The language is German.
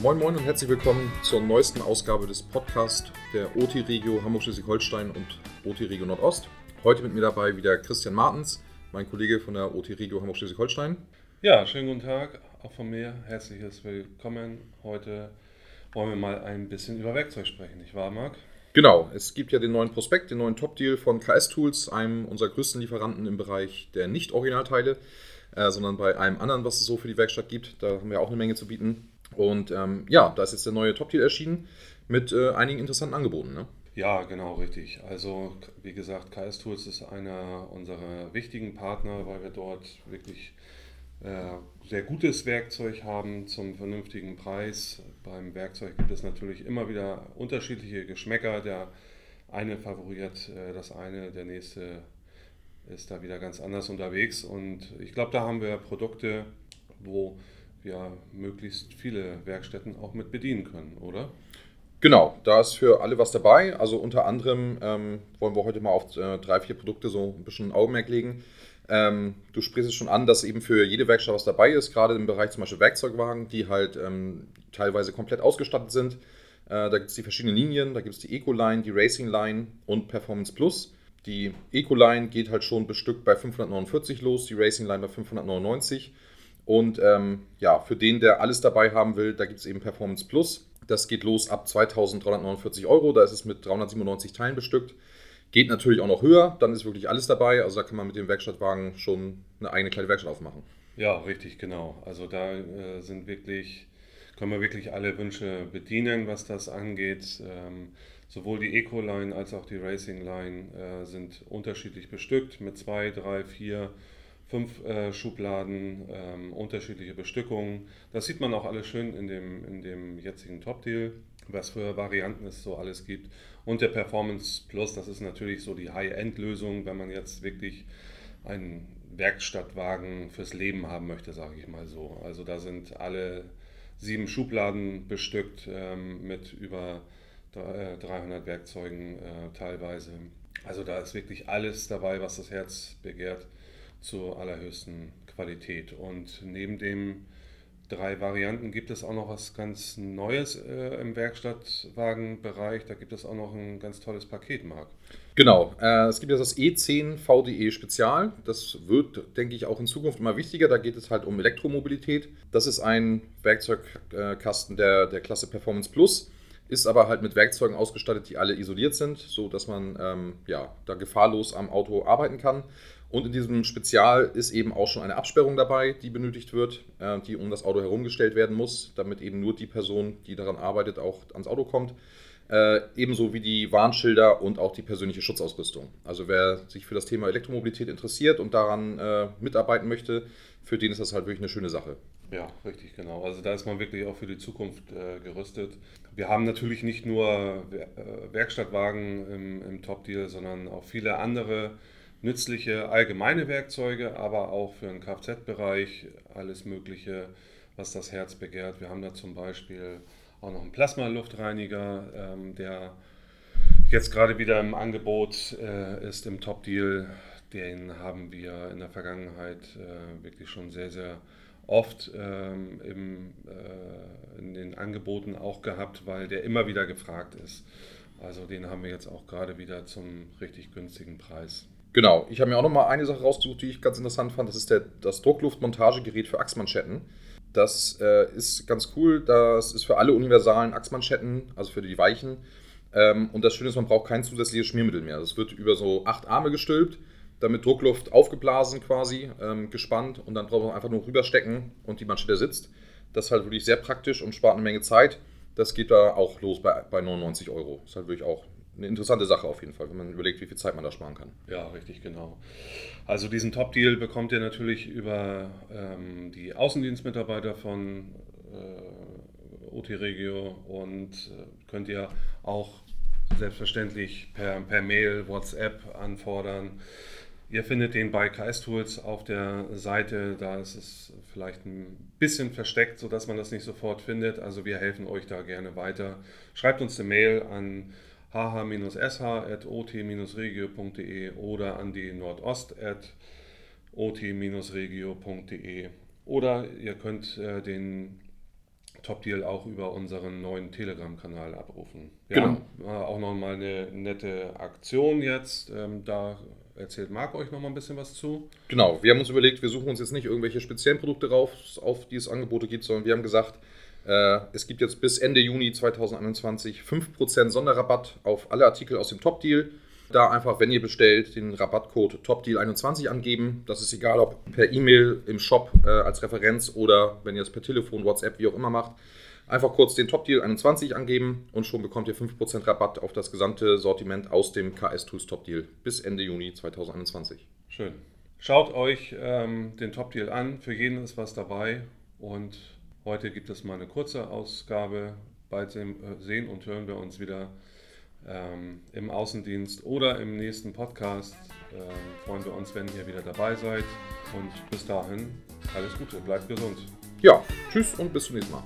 Moin Moin und herzlich willkommen zur neuesten Ausgabe des Podcasts der OT Regio Hamburg-Schleswig-Holstein und OT Regio Nordost. Heute mit mir dabei wieder Christian Martens, mein Kollege von der OT Regio Hamburg-Schleswig-Holstein. Ja, schönen guten Tag, auch von mir. Herzliches Willkommen. Heute wollen wir mal ein bisschen über Werkzeug sprechen, nicht wahr, Marc? Genau, es gibt ja den neuen Prospekt, den neuen Top-Deal von KS Tools, einem unserer größten Lieferanten im Bereich der Nicht-Originalteile, äh, sondern bei einem anderen, was es so für die Werkstatt gibt. Da haben wir auch eine Menge zu bieten. Und ähm, ja, da ist jetzt der neue Top-Deal erschienen mit äh, einigen interessanten Angeboten. Ne? Ja, genau, richtig. Also, wie gesagt, KS Tools ist einer unserer wichtigen Partner, weil wir dort wirklich äh, sehr gutes Werkzeug haben zum vernünftigen Preis. Beim Werkzeug gibt es natürlich immer wieder unterschiedliche Geschmäcker. Der eine favoriert äh, das eine, der nächste ist da wieder ganz anders unterwegs. Und ich glaube, da haben wir Produkte, wo wir möglichst viele Werkstätten auch mit bedienen können, oder? Genau, da ist für alle was dabei. Also unter anderem ähm, wollen wir heute mal auf äh, drei, vier Produkte so ein bisschen Augenmerk legen. Ähm, du sprichst es schon an, dass eben für jede Werkstatt was dabei ist, gerade im Bereich zum Beispiel Werkzeugwagen, die halt ähm, teilweise komplett ausgestattet sind. Äh, da gibt es die verschiedenen Linien, da gibt es die Eco-Line, die Racing-Line und Performance Plus. Die Eco-Line geht halt schon bestückt bei 549 los, die Racing-Line bei 599. Und ähm, ja, für den, der alles dabei haben will, da gibt es eben Performance Plus. Das geht los ab 2349 Euro, da ist es mit 397 Teilen bestückt. Geht natürlich auch noch höher, dann ist wirklich alles dabei. Also da kann man mit dem Werkstattwagen schon eine eigene kleine Werkstatt aufmachen. Ja, richtig, genau. Also da äh, sind wirklich, können wir wirklich alle Wünsche bedienen, was das angeht. Ähm, sowohl die Eco-Line als auch die Racing-Line äh, sind unterschiedlich bestückt mit zwei, drei, vier, fünf äh, Schubladen, ähm, unterschiedliche Bestückungen. Das sieht man auch alles schön in dem, in dem jetzigen Top-Deal was für Varianten es so alles gibt. Und der Performance Plus, das ist natürlich so die High-End-Lösung, wenn man jetzt wirklich einen Werkstattwagen fürs Leben haben möchte, sage ich mal so. Also da sind alle sieben Schubladen bestückt ähm, mit über 300 äh, Werkzeugen äh, teilweise. Also da ist wirklich alles dabei, was das Herz begehrt, zur allerhöchsten Qualität. Und neben dem drei Varianten gibt es auch noch was ganz Neues äh, im Werkstattwagenbereich. Da gibt es auch noch ein ganz tolles Paket, Marc. Genau, äh, es gibt jetzt das E10 VDE Spezial. Das wird, denke ich, auch in Zukunft immer wichtiger. Da geht es halt um Elektromobilität. Das ist ein Werkzeugkasten der, der Klasse Performance Plus. Ist aber halt mit Werkzeugen ausgestattet, die alle isoliert sind, sodass man ähm, ja, da gefahrlos am Auto arbeiten kann. Und in diesem Spezial ist eben auch schon eine Absperrung dabei, die benötigt wird, äh, die um das Auto herumgestellt werden muss, damit eben nur die Person, die daran arbeitet, auch ans Auto kommt. Äh, ebenso wie die Warnschilder und auch die persönliche Schutzausrüstung. Also wer sich für das Thema Elektromobilität interessiert und daran äh, mitarbeiten möchte, für den ist das halt wirklich eine schöne Sache. Ja, richtig, genau. Also da ist man wirklich auch für die Zukunft äh, gerüstet. Wir haben natürlich nicht nur äh, Werkstattwagen im, im Top-Deal, sondern auch viele andere nützliche allgemeine Werkzeuge, aber auch für den Kfz-Bereich alles Mögliche, was das Herz begehrt. Wir haben da zum Beispiel auch noch einen Plasma-Luftreiniger, ähm, der jetzt gerade wieder im Angebot äh, ist im Top-Deal. Den haben wir in der Vergangenheit äh, wirklich schon sehr, sehr oft ähm, im, äh, in den Angeboten auch gehabt, weil der immer wieder gefragt ist. Also den haben wir jetzt auch gerade wieder zum richtig günstigen Preis. Genau, ich habe mir auch noch mal eine Sache rausgesucht, die ich ganz interessant fand. Das ist der, das Druckluftmontagegerät für Achsmanschetten. Das äh, ist ganz cool. Das ist für alle universalen Achsmanschetten, also für die weichen. Ähm, und das Schöne ist, man braucht kein zusätzliches Schmiermittel mehr. Das wird über so acht Arme gestülpt, damit Druckluft aufgeblasen quasi, ähm, gespannt. Und dann braucht man einfach nur rüberstecken und die Manschette sitzt. Das ist halt wirklich sehr praktisch und spart eine Menge Zeit. Das geht da auch los bei, bei 99 Euro. Das ist halt wirklich auch eine interessante Sache auf jeden Fall, wenn man überlegt, wie viel Zeit man da sparen kann. Ja, richtig, genau. Also diesen Top-Deal bekommt ihr natürlich über ähm, die Außendienstmitarbeiter von äh, OT Regio und äh, könnt ihr auch selbstverständlich per, per Mail, WhatsApp anfordern. Ihr findet den bei KS Tools auf der Seite, da ist es vielleicht ein bisschen versteckt, sodass man das nicht sofort findet. Also wir helfen euch da gerne weiter. Schreibt uns eine Mail an hh-sh.ot-regio.de oder an die nordost.ot-regio.de oder ihr könnt äh, den Top Deal auch über unseren neuen Telegram-Kanal abrufen. Wir genau. äh, auch nochmal eine nette Aktion jetzt. Ähm, da erzählt Marc euch nochmal ein bisschen was zu. Genau, wir haben uns überlegt, wir suchen uns jetzt nicht irgendwelche speziellen Produkte raus, auf die es Angebote gibt, sondern wir haben gesagt, äh, es gibt jetzt bis Ende Juni 2021 5% Sonderrabatt auf alle Artikel aus dem Top Deal. Da einfach, wenn ihr bestellt, den Rabattcode TOPDEAL21 angeben. Das ist egal, ob per E-Mail im Shop äh, als Referenz oder wenn ihr es per Telefon, WhatsApp, wie auch immer macht. Einfach kurz den TopDeal21 angeben und schon bekommt ihr 5% Rabatt auf das gesamte Sortiment aus dem KS Tools Top Deal bis Ende Juni 2021. Schön. Schaut euch ähm, den Top Deal an. Für jeden ist was dabei. Und heute gibt es mal eine kurze Ausgabe. Bald sehen und hören wir uns wieder ähm, im Außendienst oder im nächsten Podcast. Äh, freuen wir uns, wenn ihr wieder dabei seid. Und bis dahin alles Gute, bleibt gesund. Ja, tschüss und bis zum nächsten Mal.